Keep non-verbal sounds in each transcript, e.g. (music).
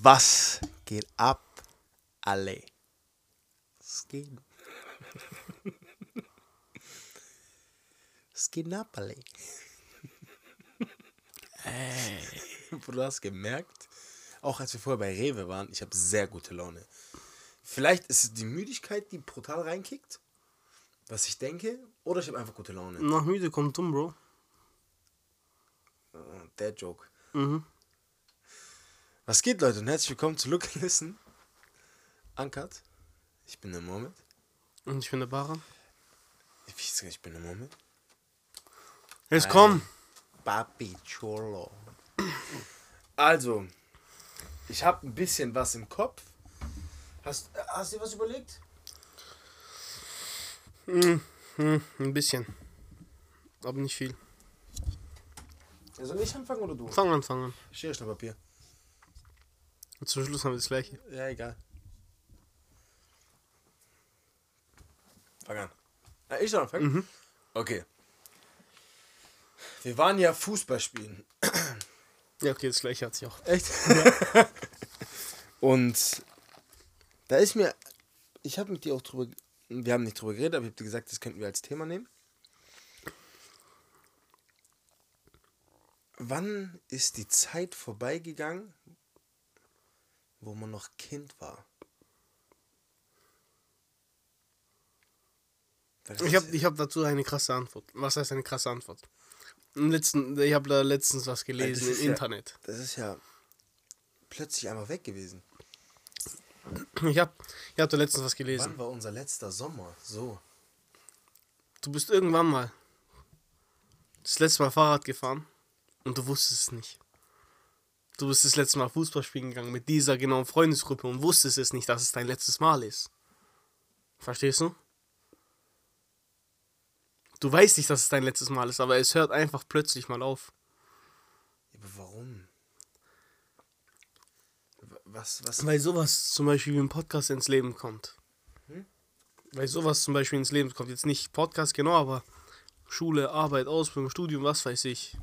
Was geht ab, alle? Was geht? Was geht ab, alle? Ey. Du hast gemerkt, auch als wir vorher bei Rewe waren, ich habe sehr gute Laune. Vielleicht ist es die Müdigkeit, die brutal reinkickt, was ich denke, oder ich habe einfach gute Laune. Nach müde kommt dumm, Bro. Uh, Der Joke. Mhm. Was geht, Leute, und herzlich willkommen zu Look and Listen. Uncut. Ich bin der Moment. Und ich bin der Baran. Wie ist das? Ich bin der Moment. Jetzt komm! Papi Cholo. Also, ich habe ein bisschen was im Kopf. Hast, hast du dir was überlegt? Hm, ein bisschen. Aber nicht viel. Soll ich anfangen oder du? Fang an, fang an. Schere, Papier. Und zum Schluss haben wir das gleiche. Ja, egal. Fang an. Ah, ich soll anfangen? Mhm. Okay. Wir waren ja Fußball spielen. (clears throat) Ja, okay, das gleiche hat sich auch. Echt? (laughs) Und da ist mir, ich habe mit dir auch drüber, wir haben nicht drüber geredet, aber ich habe dir gesagt, das könnten wir als Thema nehmen. Wann ist die Zeit vorbeigegangen, wo man noch Kind war? Ich habe ich hab dazu eine krasse Antwort. Was heißt eine krasse Antwort? Im letzten, ich habe da letztens was gelesen im ja- Internet. Das ist ja plötzlich einfach weg gewesen. Ich habe ich hab da letztens was gelesen. Wann war unser letzter Sommer? So. Du bist irgendwann mal das letzte Mal Fahrrad gefahren und du wusstest es nicht. Du bist das letzte Mal Fußball spielen gegangen mit dieser genauen Freundesgruppe und wusstest es nicht, dass es dein letztes Mal ist. Verstehst du? Du weißt nicht, dass es dein letztes Mal ist, aber es hört einfach plötzlich mal auf. Aber warum? Was, was? Weil sowas zum Beispiel wie ein Podcast ins Leben kommt. Weil sowas zum Beispiel ins Leben kommt. Jetzt nicht Podcast genau, aber Schule, Arbeit, Ausbildung, Studium, was weiß ich.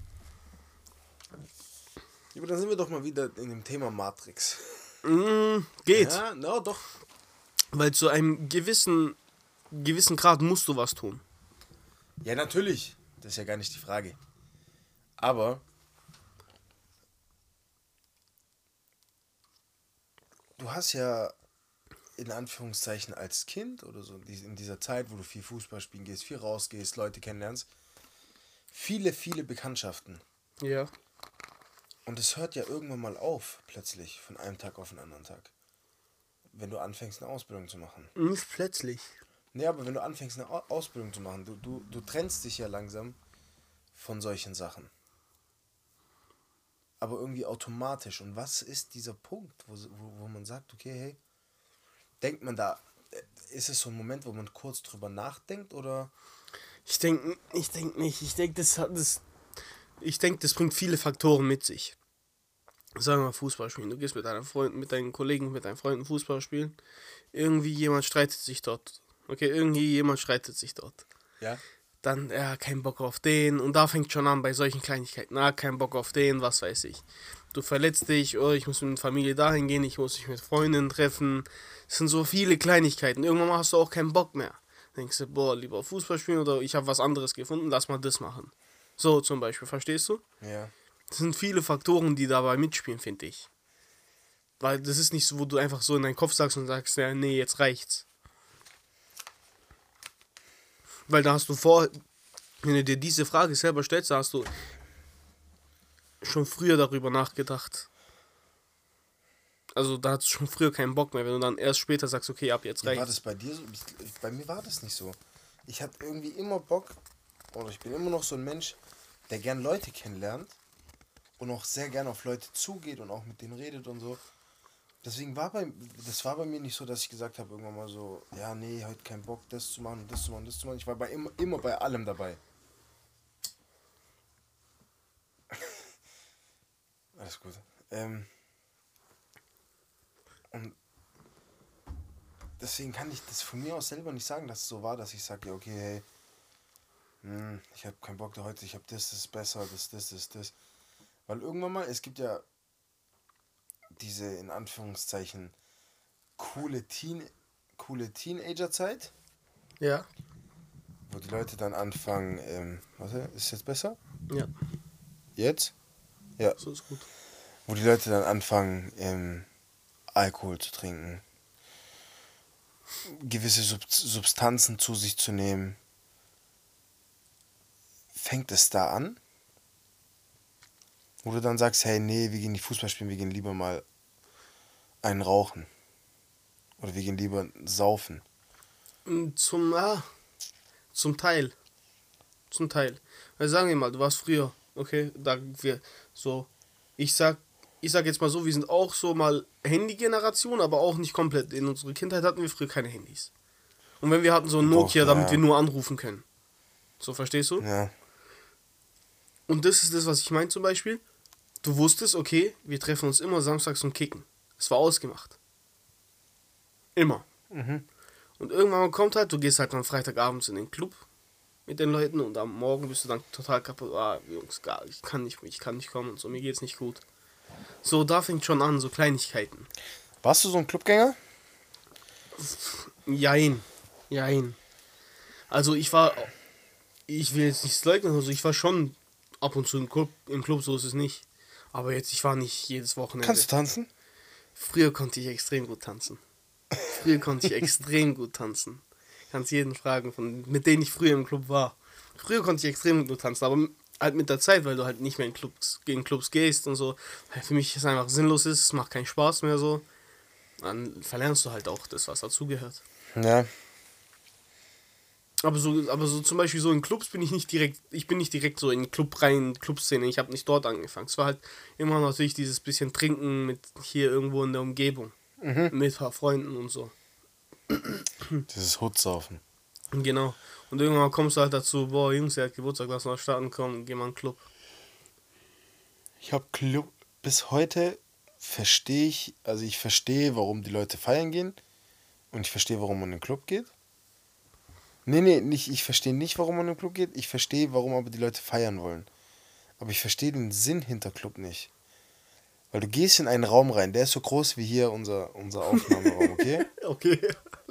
Aber dann sind wir doch mal wieder in dem Thema Matrix. Mm, geht. Ja, no, doch. Weil zu einem gewissen, gewissen Grad musst du was tun. Ja, natürlich. Das ist ja gar nicht die Frage. Aber du hast ja in Anführungszeichen als Kind oder so in dieser Zeit, wo du viel Fußball spielen gehst, viel rausgehst, Leute kennenlernst, viele, viele Bekanntschaften. Ja. Und es hört ja irgendwann mal auf, plötzlich, von einem Tag auf den anderen Tag. Wenn du anfängst, eine Ausbildung zu machen. Nicht plötzlich. Nee, aber wenn du anfängst, eine Au- Ausbildung zu machen, du, du, du trennst dich ja langsam von solchen Sachen. Aber irgendwie automatisch. Und was ist dieser Punkt, wo, wo, wo man sagt, okay, hey, denkt man da, äh, ist es so ein Moment, wo man kurz drüber nachdenkt oder Ich denke ich denk nicht. Ich denke, das hat das. Ich denke, das bringt viele Faktoren mit sich. Sagen wir mal Fußball spielen. Du gehst mit deinen Freunden, mit deinen Kollegen, mit deinen Freunden Fußball spielen. Irgendwie jemand streitet sich dort. Okay, irgendwie jemand streitet sich dort. ja? Dann, ja, kein Bock auf den. Und da fängt schon an bei solchen Kleinigkeiten. Na, kein Bock auf den, was weiß ich. Du verletzt dich, oh, ich muss mit der Familie dahin gehen, ich muss mich mit Freundinnen treffen. Es sind so viele Kleinigkeiten. Irgendwann hast du auch keinen Bock mehr. Denkst du, boah, lieber Fußball spielen oder ich habe was anderes gefunden, lass mal das machen. So zum Beispiel, verstehst du? Ja. Das sind viele Faktoren, die dabei mitspielen, finde ich. Weil das ist nicht so, wo du einfach so in deinen Kopf sagst und sagst, ja, nee, jetzt reicht's. Weil da hast du vor, wenn du dir diese Frage selber stellst, da hast du schon früher darüber nachgedacht. Also da hast du schon früher keinen Bock mehr, wenn du dann erst später sagst, okay, ab jetzt Wie war reicht's. das bei dir so? Bei mir war das nicht so. Ich habe irgendwie immer Bock, oder ich bin immer noch so ein Mensch, der gern Leute kennenlernt und auch sehr gern auf Leute zugeht und auch mit denen redet und so. Deswegen war bei, das war bei mir nicht so, dass ich gesagt habe, irgendwann mal so, ja, nee, heute kein Bock, das zu machen, das zu machen, das zu machen. Ich war bei immer, immer bei allem dabei. (laughs) Alles gut. Ähm, und deswegen kann ich das von mir aus selber nicht sagen, dass es so war, dass ich sage, okay, hey, hm, ich habe keinen Bock da heute, ich habe das, das ist besser, das, das, das, das. Weil irgendwann mal, es gibt ja diese in Anführungszeichen coole Teen coole Teenager-Zeit, Ja. wo die Leute dann anfangen, ähm, warte, ist jetzt besser? Ja, Jetzt? Ja. so ist gut. Wo die Leute dann anfangen, ähm, Alkohol zu trinken, gewisse Sub Substanzen zu sich zu nehmen. Fängt es da an? Wo du dann sagst, hey, nee, wir gehen nicht Fußball spielen, wir gehen lieber mal einen rauchen. Oder wir gehen lieber saufen. Mm, Zum, ah, zum Teil. Zum Teil. Weil sagen wir mal, du warst früher, okay, da wir so, ich sag, ich sag jetzt mal so, wir sind auch so mal Handy-Generation, aber auch nicht komplett. In unserer Kindheit hatten wir früher keine Handys. Und wenn wir hatten so ein Doch, Nokia, ja. damit wir nur anrufen können. So, verstehst du? Ja. Und das ist das, was ich meine zum Beispiel. Du wusstest, okay, wir treffen uns immer samstags zum Kicken. Es war ausgemacht. Immer. Mhm. Und irgendwann kommt halt, du gehst halt am Freitagabends in den Club mit den Leuten und am Morgen bist du dann total kaputt. Ah, Jungs, gar, ich kann nicht, ich kann nicht kommen und so, mir geht's nicht gut. So, da fängt schon an, so Kleinigkeiten. Warst du so ein Clubgänger? Jein. Jein. Also ich war, ich will jetzt nicht leugnen, also ich war schon ab und zu im Club, im Club, so ist es nicht. Aber jetzt, ich war nicht jedes Wochenende. Kannst du tanzen? Früher konnte ich extrem gut tanzen. Früher konnte ich extrem gut tanzen. Kannst jeden fragen, von, mit denen ich früher im Club war. Früher konnte ich extrem gut tanzen, aber halt mit der Zeit, weil du halt nicht mehr in Clubs, gegen Clubs gehst und so, weil für mich es einfach sinnlos ist, es macht keinen Spaß mehr so. Dann verlernst du halt auch das, was dazugehört. Ja. Aber so, aber so zum Beispiel so in Clubs bin ich nicht direkt, ich bin nicht direkt so in Club rein, Clubszene, ich habe nicht dort angefangen. Es war halt immer natürlich dieses bisschen Trinken mit hier irgendwo in der Umgebung. Mit ein paar Freunden und so. Dieses Hutsaufen. Genau. Und irgendwann kommst du halt dazu, boah, Jungs, er hat Geburtstag, lass mal starten, komm, geh mal in den Club. Ich habe Club. Bis heute verstehe ich, also ich verstehe, warum die Leute feiern gehen. Und ich verstehe, warum man in den Club geht. Nee, nee, nicht, ich verstehe nicht, warum man in den Club geht. Ich verstehe, warum aber die Leute feiern wollen. Aber ich verstehe den Sinn hinter Club nicht. Weil du gehst in einen Raum rein, der ist so groß wie hier unser, unser Aufnahmeraum, okay? (laughs) Okay.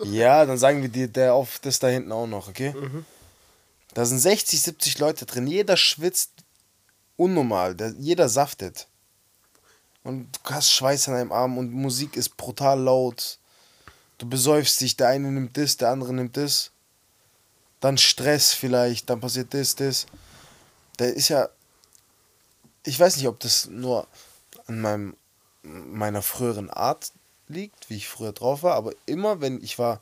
Ja, dann sagen wir dir, der auf das da hinten auch noch, okay? Da sind 60, 70 Leute drin. Jeder schwitzt unnormal. Der, jeder saftet. Und du hast Schweiß an deinem Arm und Musik ist brutal laut. Du besäufst dich, der eine nimmt das, der andere nimmt das. Dann Stress vielleicht, dann passiert das, das. Der ist ja. Ich weiß nicht, ob das nur an meinem, meiner früheren Art liegt, wie ich früher drauf war, aber immer, wenn ich war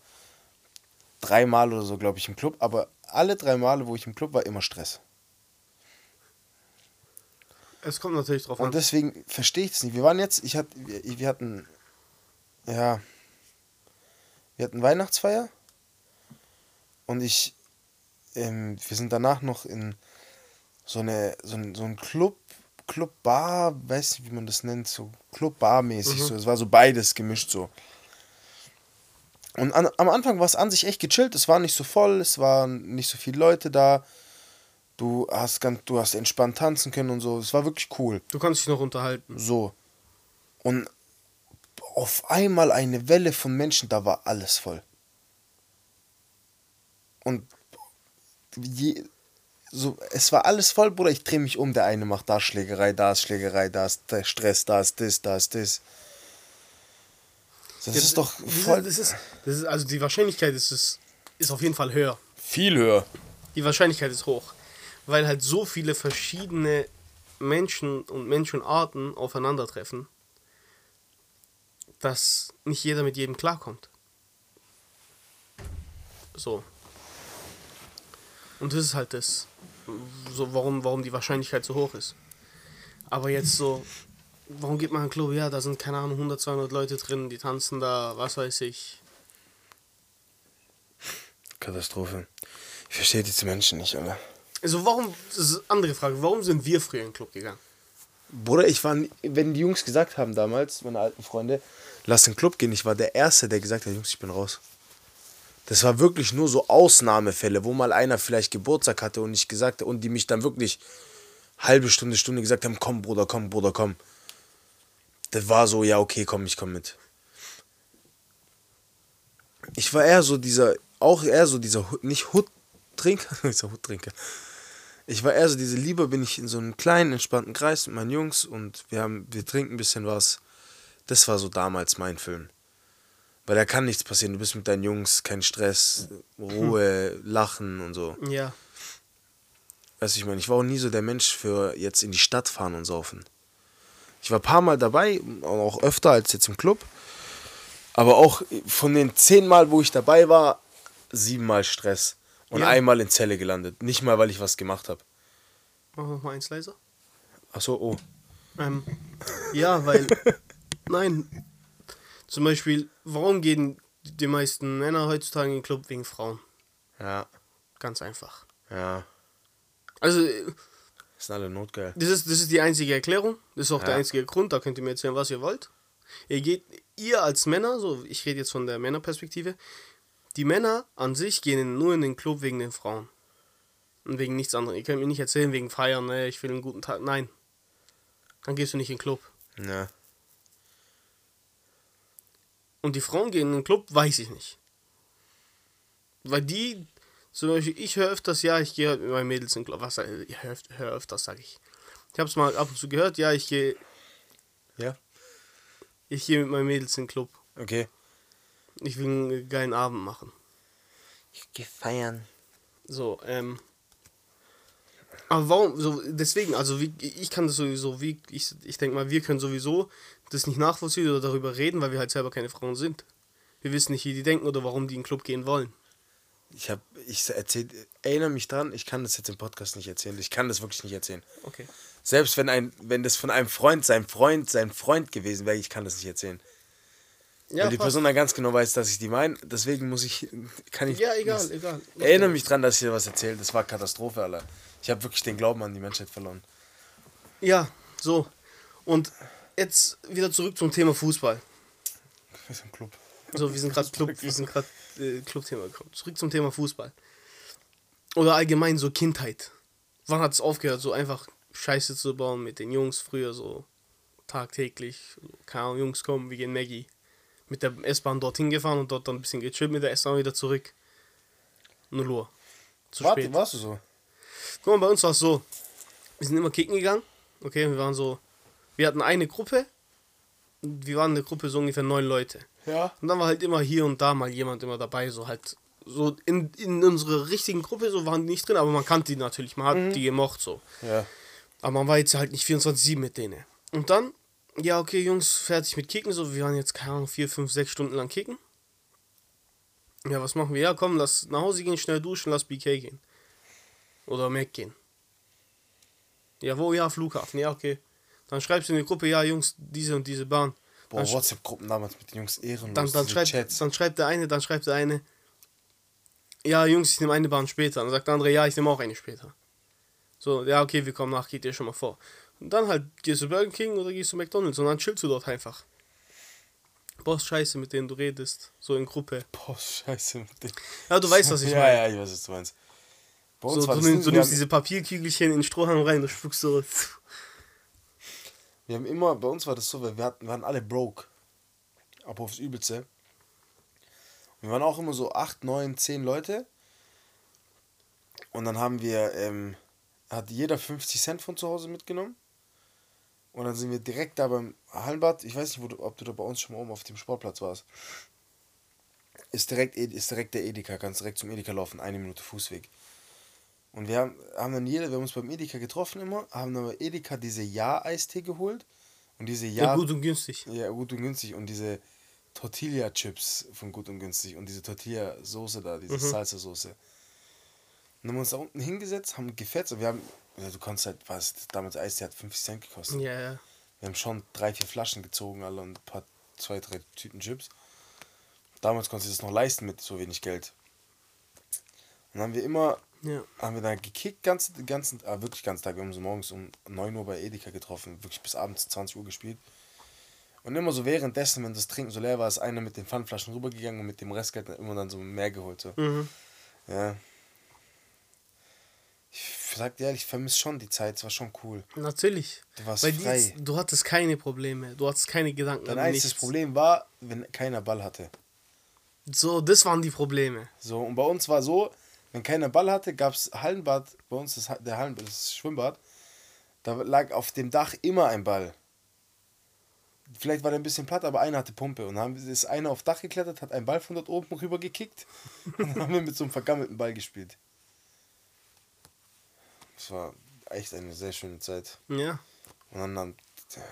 dreimal oder so, glaube ich, im Club, aber alle drei Male, wo ich im Club war, immer Stress. Es kommt natürlich drauf Und an. deswegen verstehe ich es nicht. Wir waren jetzt, ich hatte, wir, wir hatten, ja, wir hatten Weihnachtsfeier und ich, ähm, wir sind danach noch in so eine, so ein, so ein Club, Club-Bar, weiß nicht, wie man das nennt, so Club-Bar-mäßig, so. Es war so beides gemischt so. Und an, am Anfang war es an sich echt gechillt, es war nicht so voll, es waren nicht so viele Leute da. Du hast ganz, du hast entspannt tanzen können und so. Es war wirklich cool. Du kannst dich noch unterhalten. So. Und auf einmal eine Welle von Menschen, da war alles voll. Und je, so, es war alles voll, Bruder. Ich drehe mich um. Der eine macht da Schlägerei, da ist Schlägerei, da ist der Stress, da ist das, da ist das. Das ist doch voll. Das ist, das ist, also die Wahrscheinlichkeit ist, ist, ist auf jeden Fall höher. viel höher. Die Wahrscheinlichkeit ist hoch. Weil halt so viele verschiedene Menschen und Menschenarten aufeinandertreffen, dass nicht jeder mit jedem klarkommt. So. Und das ist halt das, so warum, warum die Wahrscheinlichkeit so hoch ist. Aber jetzt so, warum geht man in einen Club? Ja, da sind keine Ahnung 100, 200 Leute drin, die tanzen da, was weiß ich. Katastrophe. Ich verstehe diese Menschen nicht, Alter. Also warum, das ist eine andere Frage, warum sind wir früher in den Club gegangen? Bruder, ich war, wenn die Jungs gesagt haben damals, meine alten Freunde, lass in den Club gehen, ich war der Erste, der gesagt hat, Jungs, ich bin raus. Das war wirklich nur so Ausnahmefälle, wo mal einer vielleicht Geburtstag hatte und ich gesagt und die mich dann wirklich halbe Stunde, Stunde gesagt haben, komm, Bruder, komm, Bruder, komm. das war so, ja, okay, komm, ich komm mit. Ich war eher so dieser, auch eher so dieser, nicht Hut-Trinker, dieser (laughs) Hut-Trinker. Ich war eher so diese, lieber bin ich in so einem kleinen, entspannten Kreis mit meinen Jungs und wir haben, wir trinken ein bisschen was. Das war so damals mein Film. Weil da kann nichts passieren. Du bist mit deinen Jungs, kein Stress, Ruhe, Lachen und so. Ja. Weißt du, ich meine, ich war auch nie so der Mensch für jetzt in die Stadt fahren und saufen. Ich war ein paar Mal dabei, auch öfter als jetzt im Club. Aber auch von den zehn Mal, wo ich dabei war, siebenmal Stress. Und Ja. einmal in Zelle gelandet. Nicht mal, weil ich was gemacht habe. Mach noch mal eins leiser. Achso, oh. Ähm, ja, weil. (laughs) nein. Zum Beispiel, warum gehen die meisten Männer heutzutage in den Club wegen Frauen? Ja, Ganz einfach. ja. Also, äh, Sind alle notgeil. das ist, das ist die einzige Erklärung. Das ist auch der Ja. einzige Grund. Da könnt ihr mir erzählen, was ihr wollt. Ihr geht, ihr als Männer, so, ich rede jetzt von der Männerperspektive, die Männer an sich gehen nur in den Club wegen den Frauen. Und wegen nichts anderem. Ihr könnt mir nicht erzählen, wegen Feiern, ne, ich will einen guten Tag. Nein. Dann gehst du nicht in den Club. Ja. Und die Frauen gehen in den Club, weiß ich nicht. Weil die, zum Beispiel, ich höre öfters, ja, ich gehe halt mit meinen Mädels in den Club. Was, äh, ich höre höre öfters, sage ich. Ich habe es mal ab und zu gehört, ja, ich gehe Ja? ich gehe mit meinen Mädels in den Club. Okay. Ich will einen geilen Abend machen. Ich geh feiern. So, ähm. Aber warum, so, deswegen, also wie, ich kann das sowieso, wie, ich, ich denke mal, wir können sowieso das nicht nachvollziehen oder darüber reden, weil wir halt selber keine Frauen sind. Wir wissen nicht, wie die denken oder warum die in den Club gehen wollen. Ich hab, ich erzähl, erinnere mich dran, ich kann das jetzt im Podcast nicht erzählen. Ich kann das wirklich nicht erzählen. Okay. Selbst wenn ein, wenn das von einem Freund, sein Freund, sein Freund gewesen wäre, ich kann das nicht erzählen. Ja, Weil die passt. Person dann ganz genau weiß, dass ich die meine. Deswegen muss ich, (laughs) kann ich. ja egal, das- egal. Erinnere mich dran, dass ich dir was erzählt. Das war Katastrophe, Alter. Ich habe wirklich den Glauben an die Menschheit verloren. Ja, so. Und jetzt wieder zurück zum Thema Fußball. Wir sind Club. So, wir sind gerade Club, (laughs) wir sind gerade äh, Clubthema gekommen. Zurück zum Thema Fußball. Oder allgemein so Kindheit. Wann hat es aufgehört, so einfach Scheiße zu bauen mit den Jungs früher so tagtäglich? Keine Ahnung, Jungs kommen, wir gehen Maggie. Mit der S-Bahn dorthin gefahren und dort dann ein bisschen gechillt mit der S-Bahn wieder zurück. Null Uhr. Zu Warte, spät. warst du so? Guck mal, bei uns war es so. Wir sind immer kicken gegangen. Okay, wir waren so. Wir hatten eine Gruppe. Wir waren in der Gruppe so ungefähr neun Leute. Ja. Und dann war halt immer hier und da mal jemand immer dabei, so halt. So in, in unserer richtigen Gruppe so waren die nicht drin, aber man kannte die natürlich, man hat die gemocht so. Ja. Aber man war jetzt halt nicht 24-7 mit denen. Und dann, ja, okay, Jungs, fertig mit Kicken, so, wir waren jetzt, keine Ahnung, vier, fünf, sechs Stunden lang kicken. Ja, was machen wir? Ja, komm, lass nach Hause gehen, schnell duschen, lass BK gehen. Oder Mac gehen. Ja, wo? Ja, Flughafen. Ja, okay. Dann schreibst du in die Gruppe, ja, Jungs, diese und diese Bahn. Boah, WhatsApp-Gruppen damals mit den Jungs ehrenlos. Dann, dann, schreibt, Chats. dann schreibt der eine, dann schreibt der eine, ja, Jungs, ich nehme eine Bahn später. Dann sagt der andere, ja, ich nehme auch eine später. So, ja, okay, wir kommen nach, geht dir schon mal vor. Und dann halt gehst du Burger King oder gehst du McDonalds und dann chillst du dort einfach. Boss Scheiße, mit denen du redest, so in Gruppe. Boah, scheiße. Mit den Ja, du weißt, was ich ja, meine. ja, ich weiß, was du meinst. So, du, nimmst, du nimmst diese Papierkügelchen in den Strohhalm rein und spuckst so. Wir haben immer, bei uns war das so, wir, hatten, wir waren alle broke. Aber aufs Übelste. Wir waren auch immer so 8, 9, 10 Leute. Und dann haben wir, ähm, hat jeder 50 Cent von zu Hause mitgenommen. Und dann sind wir direkt da beim Hallenbad. Ich weiß nicht, du, ob du da bei uns schon mal oben auf dem Sportplatz warst. Ist direkt, Ed- ist direkt der Edeka, kannst direkt zum Edeka laufen, eine Minute Fußweg. Und wir haben, haben dann jeder, wir haben uns beim Edeka getroffen immer, haben dann bei Edeka diese Ja-Eistee geholt. Und diese Ja, Ja, gut und günstig. ja, gut und günstig. Und diese Tortilla-Chips von gut und günstig. Und diese Tortilla-Soße da, diese Mhm. Salsa-Soße. Und dann haben wir uns da unten hingesetzt, haben gefetzt. Und wir haben, ja, du kannst halt, was, damals Eistee hat 50 Cent gekostet. Ja, ja. Wir haben schon drei, vier Flaschen gezogen, alle und ein paar, zwei, drei Tüten Chips. Damals konntest du das noch leisten mit so wenig Geld. Und dann haben wir immer, Ja. haben wir da gekickt, ganz, den ganzen, ah, wirklich ganz Tag. Wir haben so morgens um 9 Uhr bei Edeka getroffen, wirklich bis abends 20 Uhr gespielt. Und immer so währenddessen, wenn das Trinken so leer war, ist einer mit den Pfandflaschen rübergegangen und mit dem Restgeld immer dann so mehr geholt. So. Mhm. Ja. Ich sag dir ehrlich, ich vermisse schon die Zeit, es war schon cool. Natürlich. Du warst Weil frei. jetzt, du hattest keine Probleme, du hattest keine Gedanken. Dein einziges. Problem war, wenn keiner Ball hatte. So, das waren die Probleme. So, und bei uns war so, wenn keiner Ball hatte, gab es Hallenbad, bei uns ist Ha- der Hallenbad, das Schwimmbad, da lag auf dem Dach immer ein Ball. Vielleicht war der ein bisschen platt, aber einer hatte Pumpe. Und dann ist einer aufs Dach geklettert, hat einen Ball von dort oben rüber gekickt (laughs) und dann haben wir mit so einem vergammelten Ball gespielt. Das war echt eine sehr schöne Zeit. Ja. Und dann, dann ja.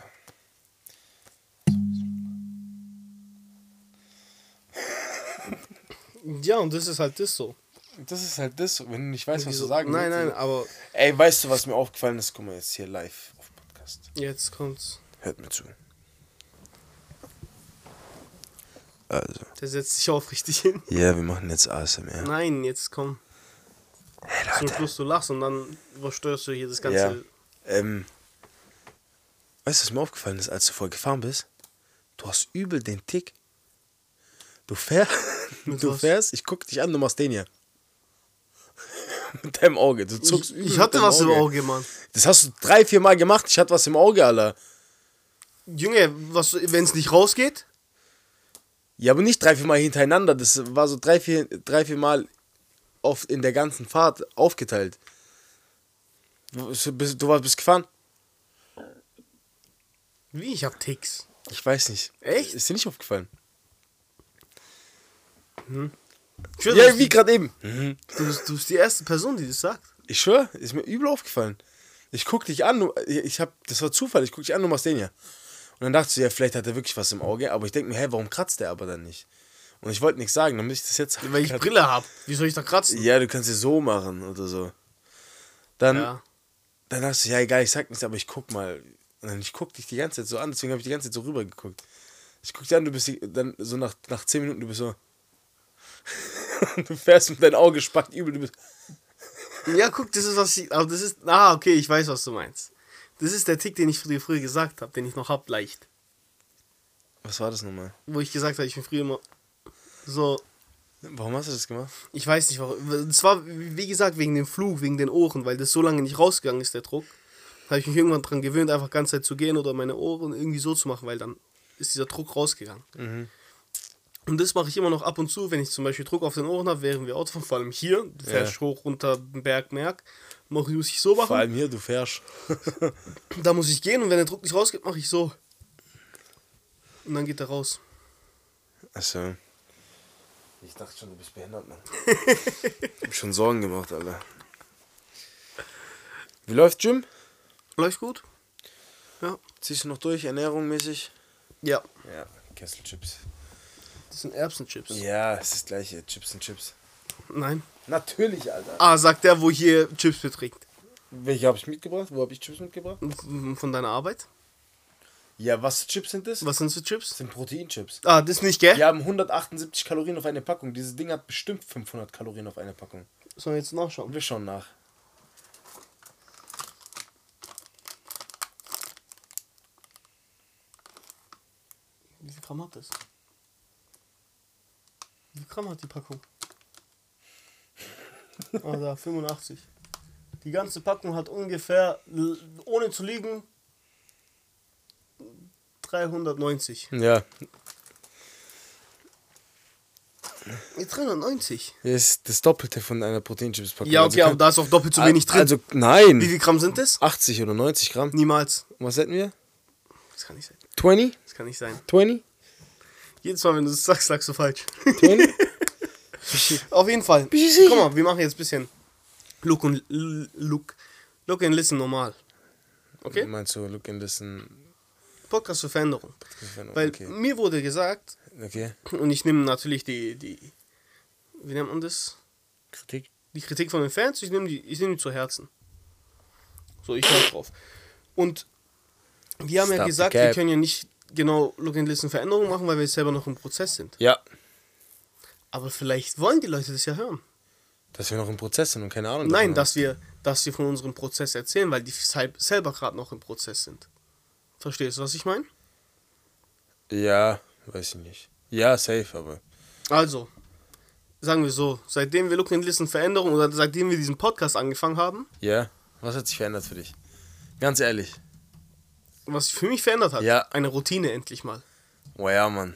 Ja, und das ist halt das so. Das ist halt das, wenn du nicht weißt, was du sagen Nein, willst. nein, aber Ey, weißt du, was mir aufgefallen ist? Guck mal, jetzt hier live auf Podcast. jetzt kommt's. Hört mir zu. Also. Der setzt sich aufrichtig hin. Ja, wir machen jetzt ASMR. Nein, jetzt komm. Hey Zum Leute. Schluss du lachst und dann übersteuerst du hier das ganze. Ja. Ähm, weißt du, was mir aufgefallen ist, als du vorher gefahren bist? Du hast übel den Tick. Du fährst, (laughs) du fährst, ich guck dich an, du machst den hier. Mit (laughs) deinem Auge. Du zuckst Ich, ich hatte was im Auge, Mann. Das hast du drei, vier Mal gemacht. Ich hatte was im Auge, Alter. Junge, was, wenn es nicht rausgeht? Ja, aber nicht drei, vier Mal hintereinander. Das war so drei, vier, drei, vier Mal auf, in der ganzen Fahrt aufgeteilt. Du, bist, du warst bist gefahren? Wie, ich hab Ticks. Ich weiß nicht. Echt? Ist dir nicht aufgefallen? Ich schwör, Ja, wie gerade eben. du, bist, du bist die erste Person, die das sagt. Ich schwör, ist mir übel aufgefallen. Ich guck dich an, du- ich hab, das war Zufall, ich guck dich an, du machst den hier. Und dann dachte ich, ja, vielleicht hat er wirklich was im Auge, aber ich denke mir, hä, warum kratzt der aber dann nicht? Und ich wollte nichts sagen, damit ich das jetzt sagen Weil ich. Brille hab. Wie soll ich da kratzen? Ja, du kannst es so machen oder so. Dann, Ja. dann dachte ich, ja, egal, ich sag nichts, aber ich guck mal. Und dann ich guck dich die ganze Zeit so an, deswegen habe ich die ganze Zeit so rüber geguckt. Ich guck dich an, du bist die, dann so nach, nach 10 Minuten, du bist so. (laughs) du fährst mit deinem Auge spackt übel, du bist. (laughs) Ja, guck, das ist was ich. Aber das ist. Ah, okay, ich weiß, was du meinst. Das ist der Tick, den ich dir früher gesagt habe, den ich noch hab, leicht. Was war das nochmal? Wo ich gesagt habe, ich bin früher immer so. Warum hast du das gemacht? Ich weiß nicht warum. Es war, wie gesagt, wegen dem Flug, wegen den Ohren, weil das so lange nicht rausgegangen ist, der Druck. Da habe ich mich irgendwann dran gewöhnt, einfach ganze Zeit zu gehen oder meine Ohren irgendwie so zu machen, weil dann ist dieser Druck rausgegangen. Mhm. Und das mache ich immer noch ab und zu, wenn ich zum Beispiel Druck auf den Ohren habe, während wir Auto fahren, vor allem hier, du fährst hoch, runter, Berg, Merk, mach, muss ich so machen. Vor allem hier, du fährst. (laughs) Da muss ich gehen und wenn der Druck nicht rausgeht, mache ich so. Und dann geht er raus. Achso. Ich dachte schon, du bist behindert, Mann. ich (laughs) hab schon Sorgen gemacht, Alter. Wie läuft Gym? Läuft gut? Ziehst du noch durch, Ernährung mäßig? Ja. Ja, Kesselchips. Das sind Erbsenchips. Ja, es ist das gleiche. Chips sind Chips. Nein. Natürlich, Alter. Ah, sagt der, wo hier Chips beträgt. Welche habe ich mitgebracht? Wo habe ich Chips mitgebracht? Von deiner Arbeit? Ja, was für Chips sind das? Was sind für Chips? Das sind Proteinchips. Ah, das nicht, gell? Die haben 178 Kalorien auf eine Packung. Dieses Ding hat bestimmt 500 Kalorien auf eine Packung. Sollen wir jetzt nachschauen? Wir schauen nach. Wie viel Gramm hat das? Wie viel Gramm hat die Packung? Ah, da, 85. Die ganze Packung hat ungefähr, ohne zu liegen, 390. Ja, Nee, 390. das ist das Doppelte von einer Proteinchips-Packung. Ja, Also okay, aber kann- da ist auch doppelt so wenig drin. Also, nein. Wie viel Gramm sind das? 80 oder 90 Gramm. Niemals. Was hätten wir? Das kann nicht sein. 20? Das kann nicht sein. 20? Jedes Mal, wenn du das sagst, sagst du falsch. 20? (laughs) Auf jeden Fall. Guck mal, wir machen jetzt ein bisschen Look und Look. Look and Listen normal. Okay? Meinst du, look and listen? Podcast für Veränderung. Weil Okay. mir wurde gesagt, okay. und ich nehme natürlich die, die, wie nennt man das? Kritik? Die Kritik von den Fans, ich nehme die, ich nehme die zu Herzen. So, ich höre drauf. Und wir haben ja Stop the gesagt, wir können ja nicht genau Look and Listen Veränderungen machen, weil wir selber noch im Prozess sind. Ja. Aber vielleicht wollen die Leute das ja hören. Dass wir noch im Prozess sind und keine Ahnung. Nein, dass wir, dass wir von unserem Prozess erzählen, weil die sel- selber gerade noch im Prozess sind. Verstehst du, was ich meine? Ja, weiß ich nicht. Ja, safe, aber. Also, sagen wir so, seitdem wir Look and Listen Veränderung oder seitdem wir diesen Podcast angefangen haben, Ja. Was hat sich verändert für dich? Ganz ehrlich. Was sich für mich verändert hat? Ja. Eine Routine endlich mal. Oh ja, Mann.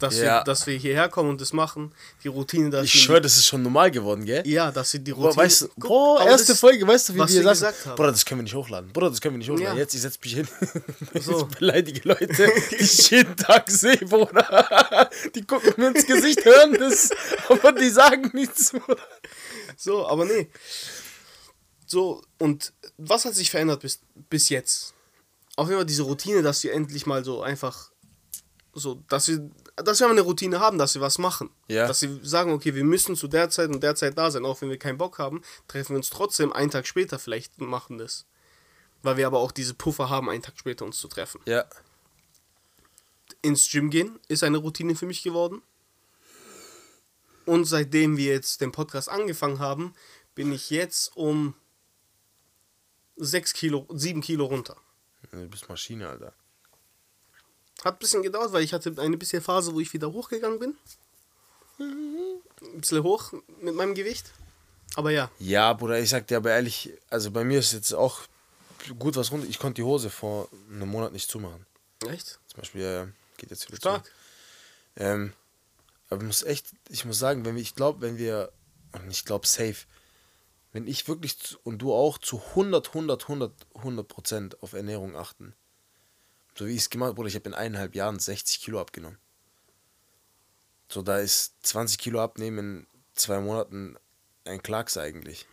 Dass, Ja. wir, dass wir hierher kommen und das machen. Die Routine, dass Ich schwöre, das ist schon normal geworden, gell? Ja, dass sie die Boah, Routine. weißt du, Guck, boah, erste das- Folge, weißt du, wie was wir gesagt haben. Bruder, das können wir nicht hochladen. Bruder, das können wir nicht hochladen. Ja. Jetzt, ich setz mich hin. (laughs) So. Ich beleidige Leute, (laughs) die ich jeden Tag sehe, Bruder. Die gucken mir ins Gesicht, hören das, aber die sagen nichts, Bruder. So, aber nee. So, und was hat sich verändert bis, bis jetzt? Auf jeden Fall diese Routine, dass wir endlich mal so einfach so, dass wir, dass wir eine Routine haben, dass wir was machen. Ja. Dass wir sagen, okay, wir müssen zu der Zeit und der Zeit da sein, auch wenn wir keinen Bock haben, treffen wir uns trotzdem einen Tag später vielleicht und machen das. Weil wir aber auch diese Puffer haben, einen Tag später uns zu treffen. Ja. ins Gym gehen ist eine Routine für mich geworden. Und seitdem wir jetzt den Podcast angefangen haben, bin ich jetzt um 6 Kilo, 7 Kilo runter. Du bist Maschine, Alter. Hat ein bisschen gedauert, weil ich hatte eine bisschen Phase, wo ich wieder hochgegangen bin. Ein bisschen hoch mit meinem Gewicht. Aber ja, Ja, Bruder, ich sag dir aber ehrlich, also bei mir ist jetzt auch gut was runter. Ich konnte die Hose vor einem Monat nicht zumachen. echt? Zum Beispiel, ja, geht jetzt wieder Stark. zu. Ähm, aber ich muss echt, ich muss sagen, wenn wir, ich glaube, wenn wir, und ich glaube safe, wenn ich wirklich zu, und du auch zu 100, 100, 100, 100 Prozent auf Ernährung achten, so wie ich es gemacht habe, ich habe in eineinhalb Jahren 60 Kilo abgenommen. So, da ist 20 Kilo abnehmen in zwei Monaten ein Klacks eigentlich.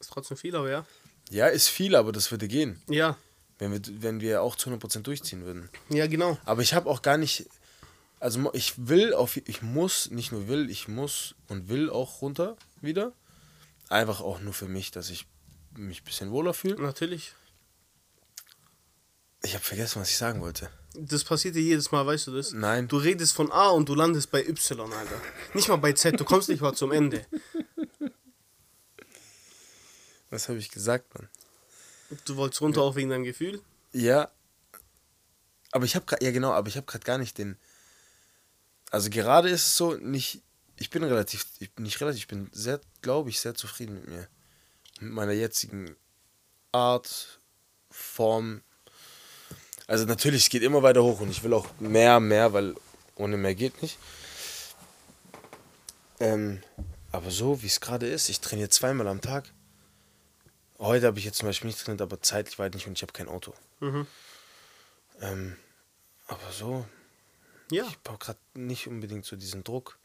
Ist trotzdem viel, aber ja. Ja, ist viel, aber das würde gehen, Ja, wenn wir, wenn wir auch zu 100 Prozent durchziehen würden. ja, genau. Aber ich habe auch gar nicht. Also ich will auf. Ich muss, nicht nur will, ich muss und will auch runter wieder. Einfach auch nur für mich, dass ich mich ein bisschen wohler fühle. Natürlich. Ich habe vergessen, was ich sagen wollte. Das passiert dir jedes Mal, weißt du das? Nein. Du redest von A und du landest bei Y, Alter. Nicht mal bei Z, du kommst nicht mal zum Ende. Was habe ich gesagt, Mann? Du wolltest runter auch wegen deinem Gefühl? Ja. Aber ich habe gerade. Ja, genau, aber ich habe gerade gar nicht den. Also gerade ist es so, nicht. Ich bin relativ. Ich bin nicht relativ, ich bin sehr, glaube ich, sehr zufrieden mit mir. Mit meiner jetzigen Art, Form. Also natürlich, es geht immer weiter hoch und ich will auch mehr, mehr, weil ohne mehr geht nicht. Ähm, aber so, wie es gerade ist, ich trainiere zweimal am Tag. Heute habe ich jetzt zum Beispiel nicht trainiert, aber zeitlich weit nicht und ich habe kein Auto. Mhm. Ähm, aber so, Ja. ich brauche gerade nicht unbedingt so diesen Druck.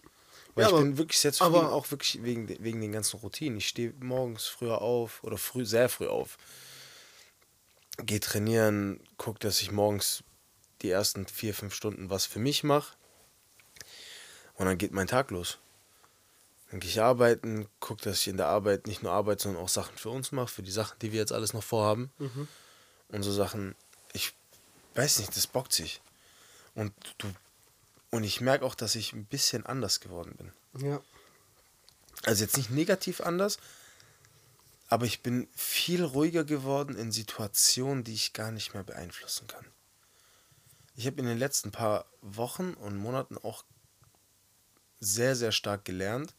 Weil Ja, ich aber- bin wirklich sehr zufrieden, aber- auch wirklich wegen, wegen den ganzen Routinen. Ich stehe morgens früher auf oder früh, sehr früh auf. Gehe trainieren, gucke, dass ich morgens die ersten vier, fünf Stunden was für mich mache. Und dann geht mein Tag los. Dann gehe ich arbeiten, gucke, dass ich in der Arbeit nicht nur arbeite, sondern auch Sachen für uns mache, für die Sachen, die wir jetzt alles noch vorhaben. Mhm. Und so Sachen, ich weiß nicht, das bockt sich. Und du und ich merke auch, dass ich ein bisschen anders geworden bin. Ja. Also jetzt nicht negativ anders, aber ich bin viel ruhiger geworden in Situationen, die ich gar nicht mehr beeinflussen kann. Ich habe in den letzten paar Wochen und Monaten auch sehr, sehr stark gelernt,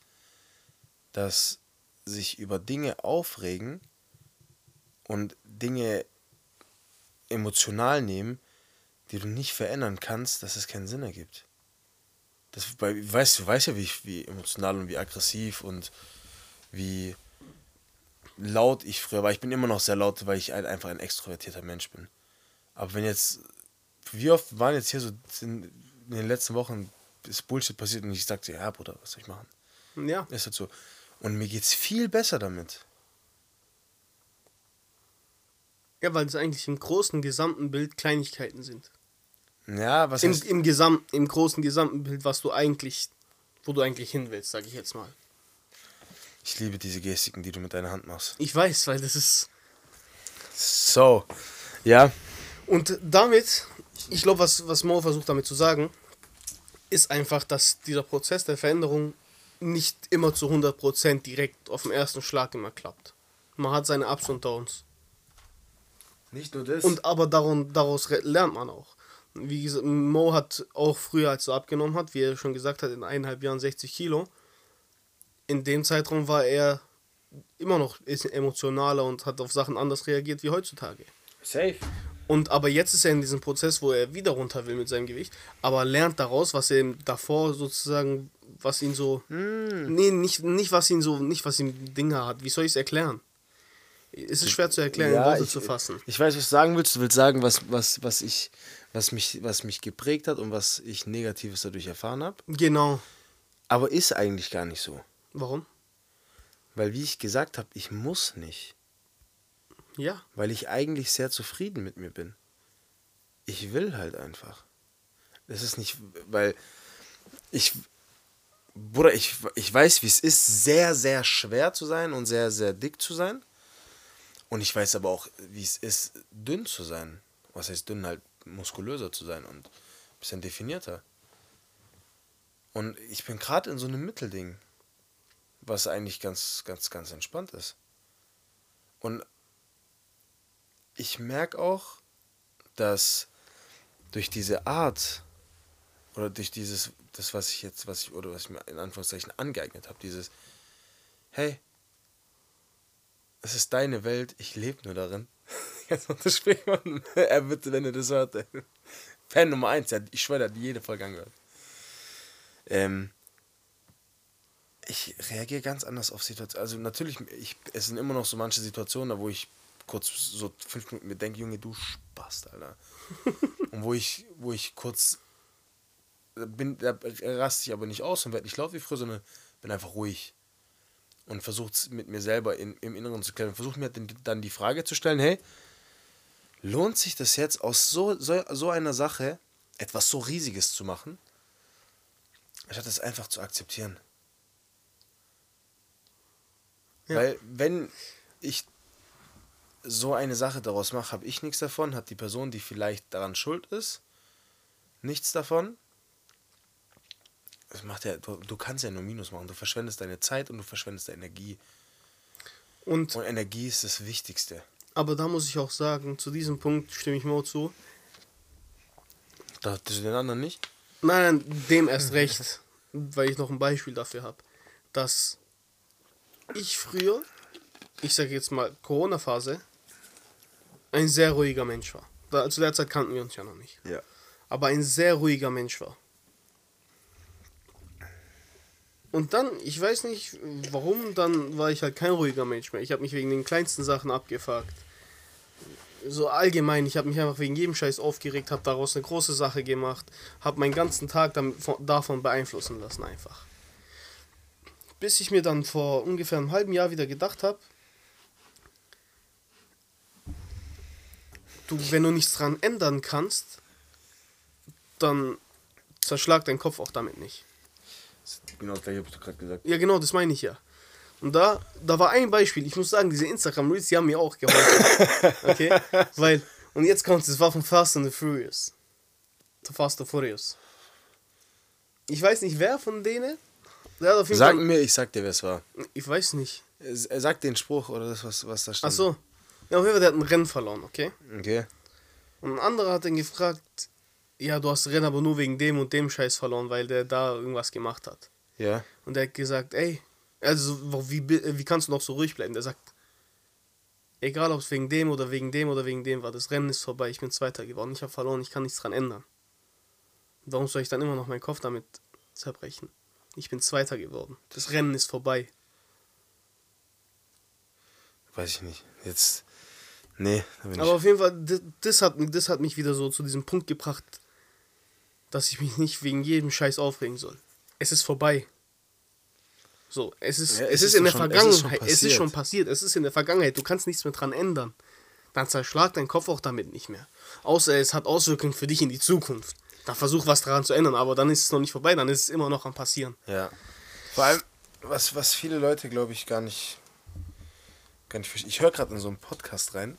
dass sich über Dinge aufregen und Dinge emotional nehmen, die du nicht verändern kannst, dass es keinen Sinn ergibt. Das, bei, weißt, du weißt ja, wie, ich, wie emotional und wie aggressiv und wie laut ich früher war. Ich bin immer noch sehr laut, weil ich ein, einfach ein extrovertierter Mensch bin. Aber wenn jetzt, wie oft waren jetzt hier so in, in den letzten Wochen ist Bullshit passiert und ich sagte, ja, Bruder, was soll ich machen? Ja. Ist halt so. Und mir geht's viel besser damit. Ja, weil es eigentlich im großen gesamten Bild Kleinigkeiten sind. Ja, was Im, heißt, im, Gesamt, Im großen gesamten Bild, was du eigentlich, wo du eigentlich hin willst, sage ich jetzt mal. ich liebe diese Gestiken, die du mit deiner Hand machst. Ich weiß, weil das ist. So, ja, Und damit, ich glaube, was, was Mo versucht damit zu sagen, ist einfach, dass dieser Prozess der Veränderung nicht immer zu 100% direkt auf den ersten Schlag immer klappt. Man hat seine Ups und Downs. nicht nur das. Und aber darum, daraus lernt man auch. Wie gesagt, Mo hat auch früher, als er abgenommen hat, wie er schon gesagt hat, in eineinhalb Jahren 60 Kilo. In dem Zeitraum war er immer noch emotionaler und hat auf Sachen anders reagiert wie heutzutage. Safe. Und aber jetzt ist er in diesem Prozess, wo er wieder runter will mit seinem Gewicht, aber lernt daraus, was er davor sozusagen, was ihn so. Nee, nicht, nicht was ihn so, nicht was ihm Dinge hat. Wie soll ich es erklären? Es ist schwer zu erklären, in Worte ich, zu fassen. Ich weiß, was du sagen willst. Du willst sagen, was, was, was ich, was mich, was mich geprägt hat und was ich Negatives dadurch erfahren habe. Genau. Aber ist eigentlich gar nicht so. Warum? Weil, wie ich gesagt habe, ich muss nicht. Ja. Weil ich eigentlich sehr zufrieden mit mir bin. Ich will halt einfach. Das ist nicht, weil ich, Bruder, ich, ich weiß, wie es ist, sehr, sehr schwer zu sein und sehr, sehr dick zu sein. Und ich weiß aber auch, wie es ist, dünn zu sein. Was heißt dünn? Halt muskulöser zu sein und ein bisschen definierter. Und ich bin gerade in so einem Mittelding, was eigentlich ganz, ganz, ganz entspannt ist. Und ich merke auch, dass durch diese Art oder durch dieses, das, was ich jetzt, was ich, oder was ich mir in Anführungszeichen angeeignet habe, dieses, hey, es ist deine Welt, ich lebe nur darin. (laughs) Jetzt Sprichwort, (laughs) er wird, wenn er das hört, ey. Fan Nummer eins, er hat- ich schwöre, er hat jede Folge angehört. Ähm, ich reagiere ganz anders auf Situationen. Also natürlich, ich, es sind immer noch so manche Situationen, da wo ich kurz so fünf Minuten mir denke, Junge, du Spast, Alter. (laughs) Und wo ich, wo ich kurz da bin, da raste ich aber nicht aus und werde nicht laut wie früher, sondern bin einfach ruhig und versucht mit mir selber in, im Inneren zu klären. Versucht mir dann die Frage zu stellen, hey, lohnt sich das jetzt aus so, so, so einer Sache etwas so Riesiges zu machen, anstatt es einfach zu akzeptieren? Ja. Weil wenn ich so eine Sache daraus mache, habe ich nichts davon, hat die Person, die vielleicht daran schuld ist, nichts davon. Das macht ja, du, du kannst ja nur Minus machen. Du verschwendest deine Zeit und du verschwendest deine Energie. Und, Und Energie ist das Wichtigste. Aber da muss ich auch sagen, zu diesem Punkt stimme ich Mo zu. Dachtest du den anderen nicht? Nein, nein, dem erst recht, weil ich noch ein Beispiel dafür habe, dass ich früher, ich sage jetzt mal Corona-Phase, ein sehr ruhiger Mensch war. Da, zu der Zeit kannten wir uns ja noch nicht. Ja. Aber ein sehr ruhiger Mensch war. Und dann, ich weiß nicht warum, dann war ich halt kein ruhiger Mensch mehr. Ich habe mich wegen den kleinsten Sachen abgefuckt. So allgemein, ich habe mich einfach wegen jedem Scheiß aufgeregt, habe daraus eine große Sache gemacht, habe meinen ganzen Tag davon beeinflussen lassen einfach. Bis ich mir dann vor ungefähr einem halben Jahr wieder gedacht habe, du, wenn du nichts dran ändern kannst, dann zerschlag dein Kopf auch damit nicht. Genau das gleiche hast du gerade gesagt. Ja, genau, das meine ich ja. Und da, da war ein Beispiel. Ich muss sagen, diese Instagram-Reels, die haben mir auch geholfen. (laughs) Okay? Weil, und jetzt kommt es, das war von Fast and the Furious. The Fast and Furious. Ich weiß nicht, wer von denen. Der hat Sag Fall. mir, ich sag dir, wer es war. Ich weiß nicht. Er sagt den Spruch oder das, was, was da steht. Ach so. Ja, auf jeden Fall, der hat ein Rennen verloren, okay? Okay. Und ein anderer hat ihn gefragt, ja, du hast Rennen aber nur wegen dem und dem Scheiß verloren, weil der da irgendwas gemacht hat. Ja. Und er hat gesagt, ey, also wie, bi- wie kannst du noch so ruhig bleiben? Der sagt, egal ob es wegen dem oder wegen dem oder wegen dem war, das Rennen ist vorbei, ich bin Zweiter geworden, ich habe verloren, ich kann nichts dran ändern. Warum soll ich dann immer noch meinen Kopf damit zerbrechen? Ich bin Zweiter geworden. Das Rennen ist vorbei. Weiß ich nicht. Jetzt. Nee, da bin Aber ich. auf jeden Fall, das, hat, das hat mich wieder so zu diesem Punkt gebracht, dass ich mich nicht wegen jedem Scheiß aufregen soll. Es ist vorbei. So, es ist, Ja, es es ist ist in der schon- es ist Vergangenheit. Es ist schon passiert. Es ist in der Vergangenheit. Du kannst nichts mehr dran ändern. Dann zerschlag dein Kopf auch damit nicht mehr. Außer es hat Auswirkungen für dich in die Zukunft. Da versuch was daran zu ändern, aber dann ist es noch nicht vorbei, dann ist es immer noch am Passieren. Ja. Vor allem, was, was viele Leute, glaube ich, gar nicht. Gar nicht verstehen. Ich höre gerade in so einen Podcast rein.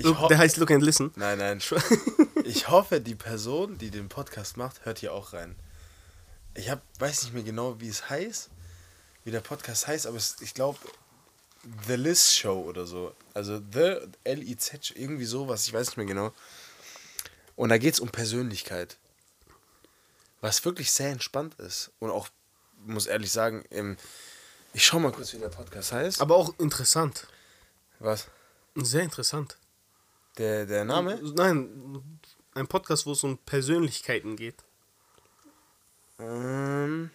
Look, der heißt Look and Listen. Nein, nein. (laughs) Ich hoffe, die Person, die den Podcast macht, hört hier auch rein. Ich hab, weiß nicht mehr genau, wie es heißt, wie der Podcast heißt, aber es, ich glaube, The Liz Show oder so. Also The L-I-Z, irgendwie sowas, ich weiß nicht mehr genau. Und da geht es um Persönlichkeit. Was wirklich sehr entspannt ist. Und auch, muss ehrlich sagen, im, Ich schau mal kurz, wie der Podcast heißt. Aber auch interessant. Was? Sehr interessant. Der, der Name? Nein, ein Podcast, wo es um Persönlichkeiten geht. Ähm.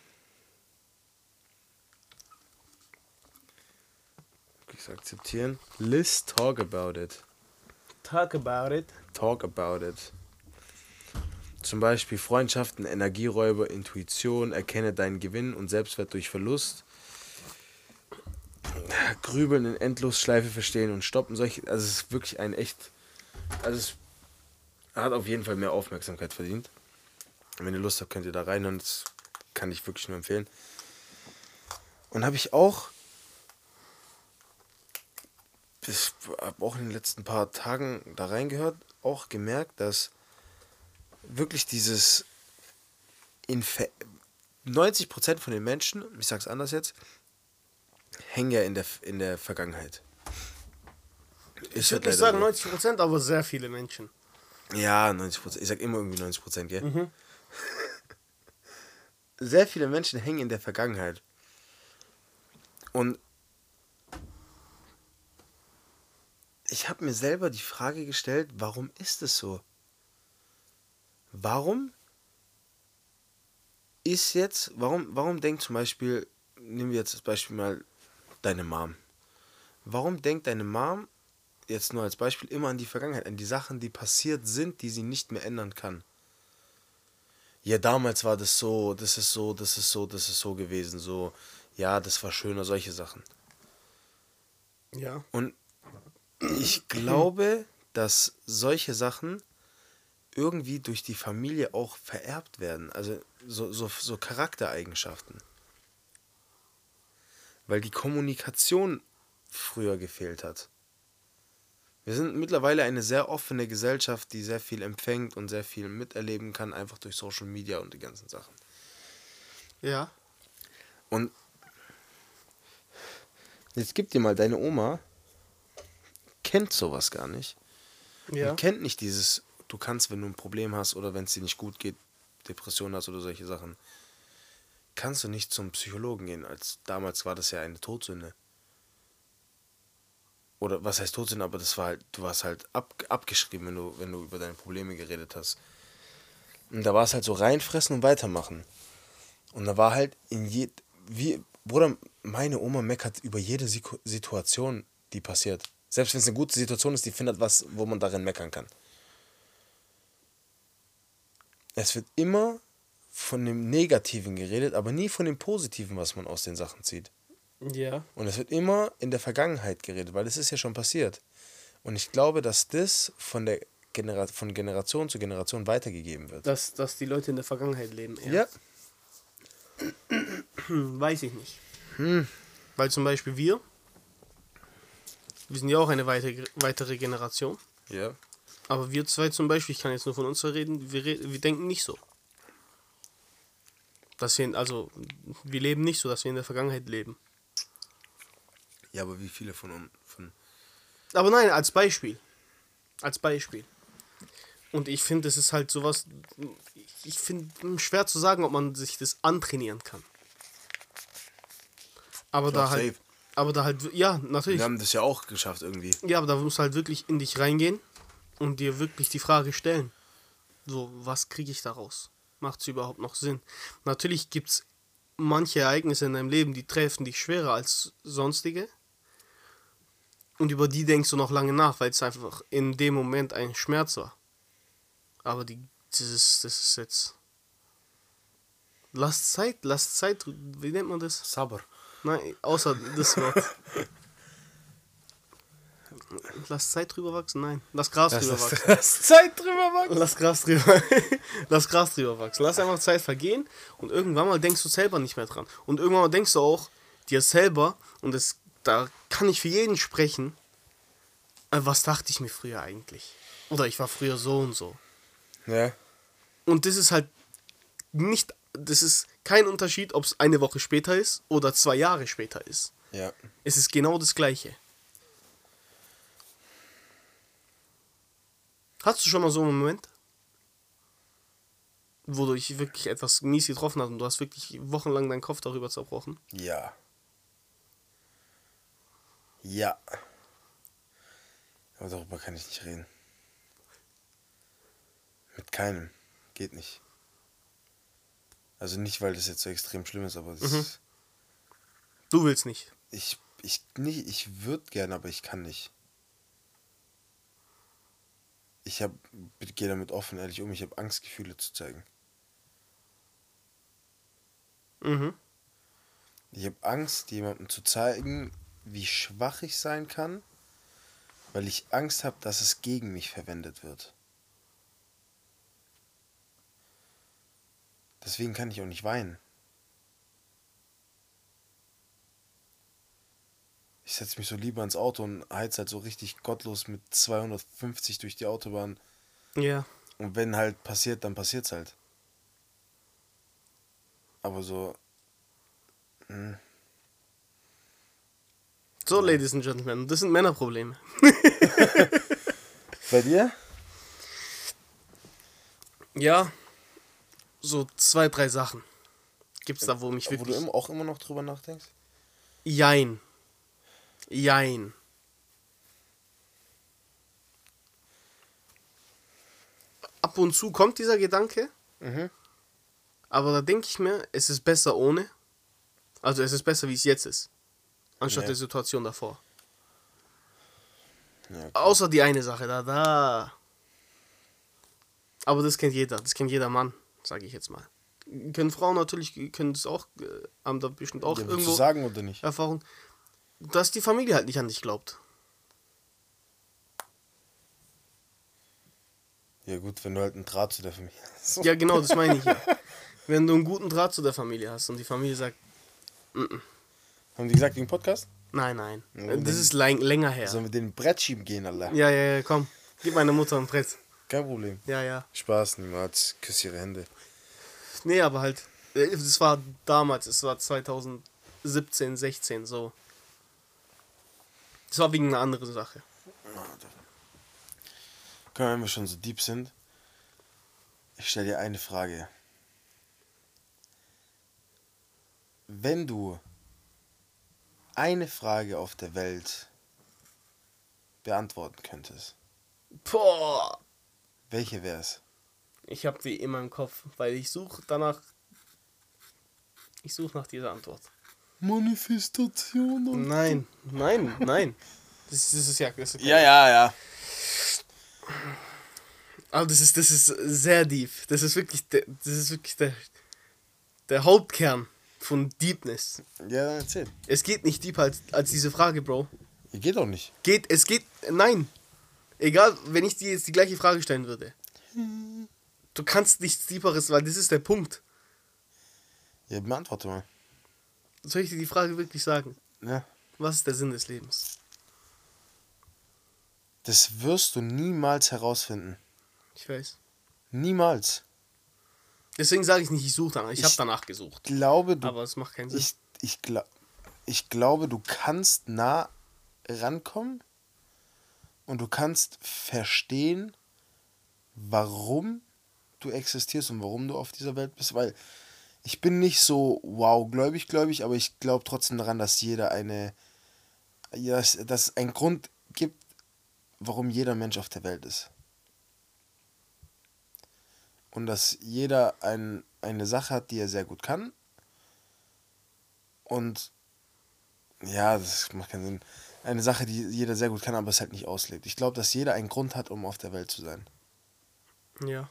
Ich akzeptieren. Let's talk about it. Talk about it. Talk about it. Zum Beispiel Freundschaften, Energieräuber, Intuition, erkenne deinen Gewinn und Selbstwert durch Verlust. Grübeln in Endlosschleife verstehen und stoppen. Solche, also es ist wirklich ein echt. Also es hat auf jeden Fall mehr Aufmerksamkeit verdient. Wenn ihr Lust habt, könnt ihr da reinhören. Das kann ich wirklich nur empfehlen. Und habe ich auch ich habe auch in den letzten paar Tagen da reingehört, auch gemerkt, dass wirklich dieses in 90% von den Menschen, ich sag's anders jetzt, hängen ja in der, in der Vergangenheit. Ich würde nicht sagen 90%, aber sehr viele Menschen. Ja, 90%. Ich sag immer irgendwie 90%, gell? Mhm. (laughs) Sehr viele Menschen hängen in der Vergangenheit. Und ich habe mir selber die Frage gestellt, warum ist es so? Warum ist jetzt, warum, warum denkt zum Beispiel, nehmen wir jetzt das Beispiel mal deine Mom. Warum denkt deine Mom, jetzt nur als Beispiel, immer an die Vergangenheit, an die Sachen, die passiert sind, die sie nicht mehr ändern kann? Ja, damals war das so, das ist so, das ist so, das ist so gewesen, so, ja, das war schöner, solche Sachen. Ja. Und ich glaube, dass solche Sachen irgendwie durch die Familie auch vererbt werden. Also so, so, so Charaktereigenschaften. Weil die Kommunikation früher gefehlt hat. Wir sind mittlerweile eine sehr offene Gesellschaft, die sehr viel empfängt und sehr viel miterleben kann, einfach durch Social Media und die ganzen Sachen. Ja. Und jetzt gib dir mal deine Oma, kennt sowas gar nicht. Ja. Und kennt nicht dieses, du kannst, wenn du ein Problem hast oder wenn es dir nicht gut geht, Depression hast oder solche Sachen, kannst du nicht zum Psychologen gehen. Als damals war das ja eine Todsünde. Oder was heißt Todsünde, aber das war halt, du warst halt ab, abgeschrieben, wenn du, wenn du über deine Probleme geredet hast. Und da war es halt so reinfressen und weitermachen. Und da war halt in je, wie, Bruder, meine Oma meckert über jede Situation, die passiert. Selbst wenn es eine gute Situation ist, die findet was, wo man darin meckern kann. Es wird immer von dem Negativen geredet, aber nie von dem Positiven, was man aus den Sachen zieht. Ja. Und es wird immer in der Vergangenheit geredet, weil es ist ja schon passiert. Und ich glaube, dass das von der Genera von Generation zu Generation weitergegeben wird. Dass, dass die Leute in der Vergangenheit leben. Ja. ja. (clears throat) Weiß ich nicht. Hm. Weil zum Beispiel wir wir sind ja auch eine weitere, weitere Generation. Ja. Aber wir zwei zum Beispiel, ich kann jetzt nur von uns reden, wir, wir denken nicht so. Dass wir, also, wir leben nicht so, dass wir in der Vergangenheit leben. Ja, aber wie viele von uns. Von aber nein, als Beispiel. Als Beispiel. Und ich finde, es ist halt sowas. Ich finde schwer zu sagen, ob man sich das antrainieren kann. Aber da halt. Safe. Aber da halt, ja, natürlich. Wir haben das ja auch geschafft irgendwie. Ja, aber da musst du halt wirklich in dich reingehen und dir wirklich die Frage stellen. So, was kriege ich daraus? Macht es überhaupt noch Sinn? Natürlich gibt es manche Ereignisse in deinem Leben, die treffen dich schwerer als sonstige. Und über die denkst du noch lange nach, weil es einfach in dem Moment ein Schmerz war. Aber die, das ist, das ist jetzt. Lass Zeit, lass Zeit, wie nennt man das? Sabber. Nein, außer das Wort. Lass Zeit drüber wachsen? Nein. Lass Gras lass, drüber wachsen. Lass Zeit drüber wachsen. Lass Gras drüber. (laughs) lass Gras drüber wachsen. Lass einfach Zeit vergehen und irgendwann mal denkst du selber nicht mehr dran. Und irgendwann mal denkst du auch dir selber, und das, da kann ich für jeden sprechen, was dachte ich mir früher eigentlich? Oder ich war früher so und so. Ja. Und das ist halt nicht, das ist kein Unterschied, ob es eine Woche später ist oder zwei Jahre später ist. Ja. Es ist genau das Gleiche. Hast du schon mal so einen Moment, wo du dich wirklich etwas mies getroffen hast und du hast wirklich wochenlang deinen Kopf darüber zerbrochen? Ja. Ja. Aber darüber kann ich nicht reden. Mit keinem. Geht nicht. Also nicht, weil das jetzt so extrem schlimm ist, aber das Mhm. Du willst nicht. ich ich nicht ich würde gerne, aber ich kann nicht. Ich habe gehe damit offen ehrlich um, ich habe Angst Gefühle zu zeigen. Mhm. Ich habe Angst jemandem zu zeigen, wie schwach ich sein kann, weil ich Angst habe, dass es gegen mich verwendet wird. Deswegen kann ich auch nicht weinen. Ich setze mich so lieber ins Auto und heiz halt so richtig gottlos mit 250 durch die Autobahn. Ja. Und wenn halt passiert, dann passiert's halt. Aber so. hm, So, Ladies and Gentlemen, das sind Männerprobleme. (laughs) Bei dir? Ja. So zwei, drei Sachen. Gibt's da, wo mich Wo du wirklich. auch immer noch drüber nachdenkst? Jein. Jein. Ab und zu kommt dieser Gedanke, Mhm. aber da denke ich mir, es ist besser ohne. Also es ist besser, wie es jetzt ist. Anstatt Ja. der Situation davor. Ja. Außer die eine Sache, da, da. Aber das kennt jeder, das kennt jeder Mann, sage ich jetzt mal. Können Frauen natürlich, können das auch, äh, haben da bestimmt auch ja, irgendwo sagen oder nicht? Erfahrung, dass die Familie halt nicht an dich glaubt. Ja gut, wenn du halt einen Draht zu der Familie (laughs) hast. Ja, genau, das meine ich ja. Wenn du einen guten Draht zu der Familie hast und die Familie sagt, Haben die gesagt wegen Podcast? nein, nein, Ja, das ist lang, länger her. Sollen wir den Brett schieben gehen, Alter? Ja, ja, ja, komm, gib meiner Mutter ein Brett. Kein Problem. Ja, ja. Spaß, niemals. Küss ihre Hände. Nee, aber halt, äh, das war damals, es war 2017, 16, so. Das war wegen einer anderen Sache. Komm, wenn wir schon so deep sind. Ich stelle dir eine Frage. Wenn du eine Frage auf der Welt beantworten könntest, Boah, welche wär's? ich habe die immer im Kopf, weil ich suche danach, ich suche nach dieser Antwort. Manifestation und. Nein, nein, nein. Das, das ist ja. Das ist Ja, ja, ja. Aber das ist, das ist sehr deep. Das ist wirklich, der, das ist wirklich der, der Hauptkern von Deepness. Ja, dann erzähl. Es geht nicht deeper als, als diese Frage, Bro. Geht doch nicht. Geht, es geht, nein. Egal, wenn ich dir jetzt die gleiche Frage stellen würde. Du kannst nichts Deeperes, weil das ist der Punkt. Ja, beantworte mal. Soll ich dir die Frage wirklich sagen? Ja. Was ist der Sinn des Lebens? Das wirst du niemals herausfinden. Ich weiß. Niemals. Deswegen sage ich nicht, ich suche danach. Ich, habe Ich- danach gesucht. Glaube, du Aber es macht keinen Sinn. ich, ich, glaub, ich glaube, du kannst nah rankommen und du kannst verstehen, warum du existierst und warum du auf dieser Welt bist, weil ich bin nicht so wow gläubig, gläubig, aber ich glaube trotzdem daran, dass jeder eine, dass, dass es einen Grund gibt, warum jeder Mensch auf der Welt ist. Und dass jeder ein, eine Sache hat, die er sehr gut kann und ja, das macht keinen Sinn. Eine Sache, die jeder sehr gut kann, aber es halt nicht auslebt. Ich glaube, dass jeder einen Grund hat, um auf der Welt zu sein. ja.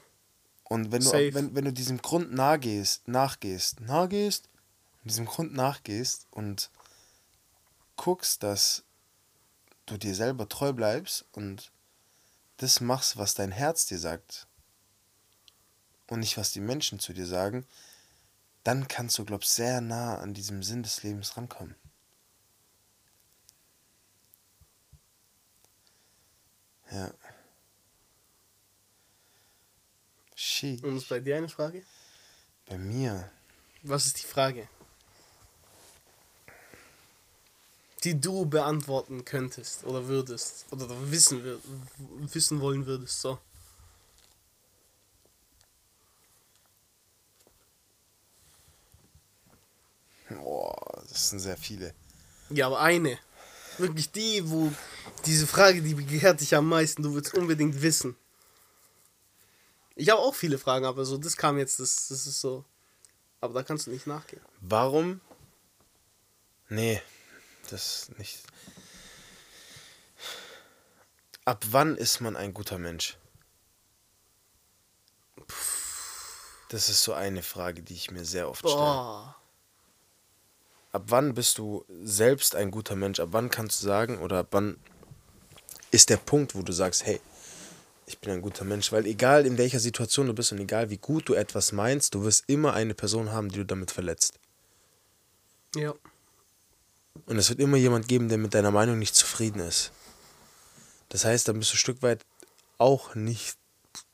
Und wenn du, Safe. wenn, wenn du diesem Grund nachgehst, nachgehst, nachgehst, diesem Grund nachgehst und guckst, dass du dir selber treu bleibst und das machst, was dein Herz dir sagt und nicht, was die Menschen zu dir sagen, dann kannst du, glaub sehr nah an diesem Sinn des Lebens rankommen. Ja. Shit. Und ist bei dir eine Frage? Bei mir. Was ist die Frage? Die du beantworten könntest oder würdest oder wissen, wissen wollen würdest. So. Boah, das sind sehr viele. Ja, aber eine. Wirklich die, wo diese Frage, die begehrt dich am meisten. Du willst unbedingt wissen. Ich habe auch viele Fragen, aber so, das kam jetzt, das, das ist so. Aber da kannst du nicht nachgehen. Warum? Nee, das nicht. Ab wann ist man ein guter Mensch? Das ist so eine Frage, die ich mir sehr oft stelle. Boah. Ab wann bist du selbst ein guter Mensch? Ab wann kannst du sagen oder ab wann ist der Punkt, wo du sagst, hey, ich bin ein guter Mensch? Weil egal in welcher Situation du bist und egal wie gut du etwas meinst, du wirst immer eine Person haben, die du damit verletzt. Ja. Und es wird immer jemand geben, der mit deiner Meinung nicht zufrieden ist. Das heißt, dann bist du ein Stück weit auch nicht,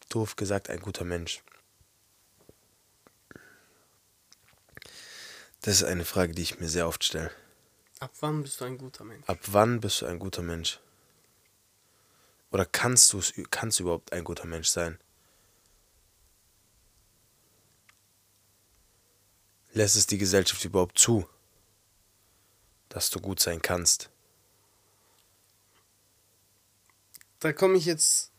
doof gesagt, ein guter Mensch. Das ist eine Frage, die ich mir sehr oft stelle. Ab wann bist du ein guter Mensch? Ab wann bist du ein guter Mensch? Oder kannst du es kannst du überhaupt ein guter Mensch sein? Lässt es die Gesellschaft überhaupt zu, dass du gut sein kannst? Da komme ich jetzt.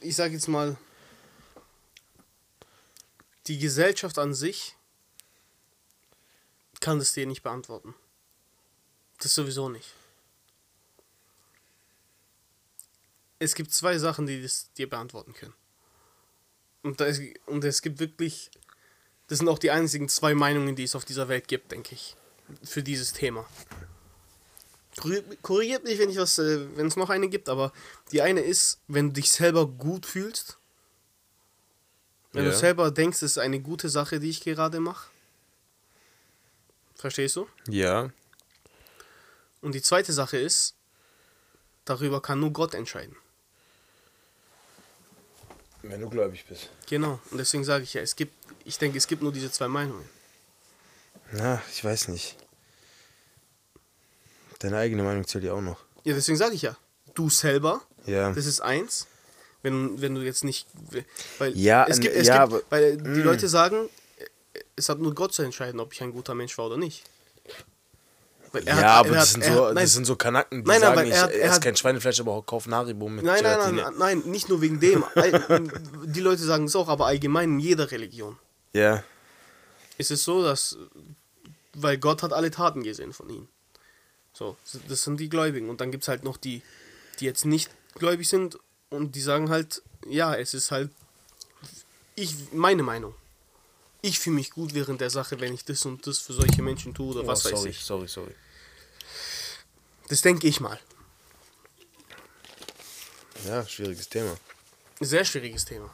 Ich sage jetzt mal. Die Gesellschaft an sich kann das dir nicht beantworten. Das sowieso nicht. Es gibt zwei Sachen, die das dir beantworten können. Und, da ist, und es gibt wirklich. Das sind auch die einzigen zwei Meinungen, die es auf dieser Welt gibt, denke ich. Für dieses Thema. Korri- Korrigiert mich, wenn ich was, äh, wenn es noch eine gibt, aber die eine ist, wenn du dich selber gut fühlst. Wenn Ja. du selber denkst, es ist eine gute Sache, die ich gerade mache. Verstehst du? Ja. Und die zweite Sache ist, darüber kann nur Gott entscheiden. Wenn du gläubig bist. Genau. Und deswegen sage ich ja, es gibt, ich denke, es gibt nur diese zwei Meinungen. Na, ich weiß nicht. Deine eigene Meinung zählt ja auch noch. Ja, deswegen sage ich ja, du selber, Ja. das ist eins. Wenn, wenn du jetzt nicht. Weil Ja, es gibt, es ja, gibt, weil die Mm. Leute sagen, es hat nur Gott zu entscheiden, ob ich ein guter Mensch war oder nicht. Weil er ja, hat- aber er das, hat- sind so, hat- nein, das sind so Kanaken, die Nein, nein, sagen, weil ich er hat- esse kein Schweinefleisch, aber kauf Haribo mit Nein, nein, Gelatine. nein, nein, nicht nur wegen dem. (laughs) Die Leute sagen es auch, aber allgemein in jeder Religion Ja, ist es so, dass, weil Gott hat alle Taten gesehen von ihnen. So, das sind die Gläubigen. Und dann gibt es halt noch die, die jetzt nicht gläubig sind und die sagen halt, ja, es ist halt, ich, meine Meinung. Ich fühle mich gut während der Sache, wenn ich das und das für solche Menschen tue oder was oh, weiß sorry, ich. sorry, sorry. Das denke ich mal. Ja, schwieriges Thema. Sehr schwieriges Thema.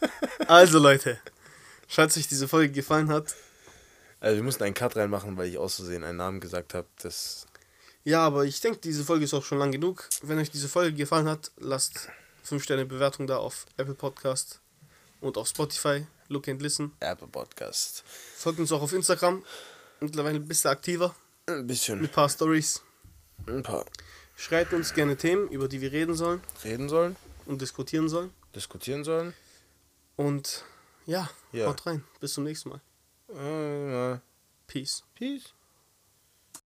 (laughs) Also Leute, falls euch diese Folge gefallen hat, Also wir mussten einen Cut reinmachen, weil ich aus Versehen einen Namen gesagt habe. Das Ja, aber ich denke, diese Folge ist auch schon lang genug. Wenn euch diese Folge gefallen hat, lasst 5 Sterne Bewertung da auf Apple Podcast und auf Spotify. Look and listen. Apple Podcast. Folgt uns auch auf Instagram. Mittlerweile bist du aktiver Ein bisschen. mit ein paar Stories. Ein paar Schreibt uns gerne Themen, über die wir reden sollen reden sollen, und diskutieren sollen. diskutieren sollen. Und ja, Ja. haut rein. Bis zum nächsten Mal. Äh, Peace. Peace.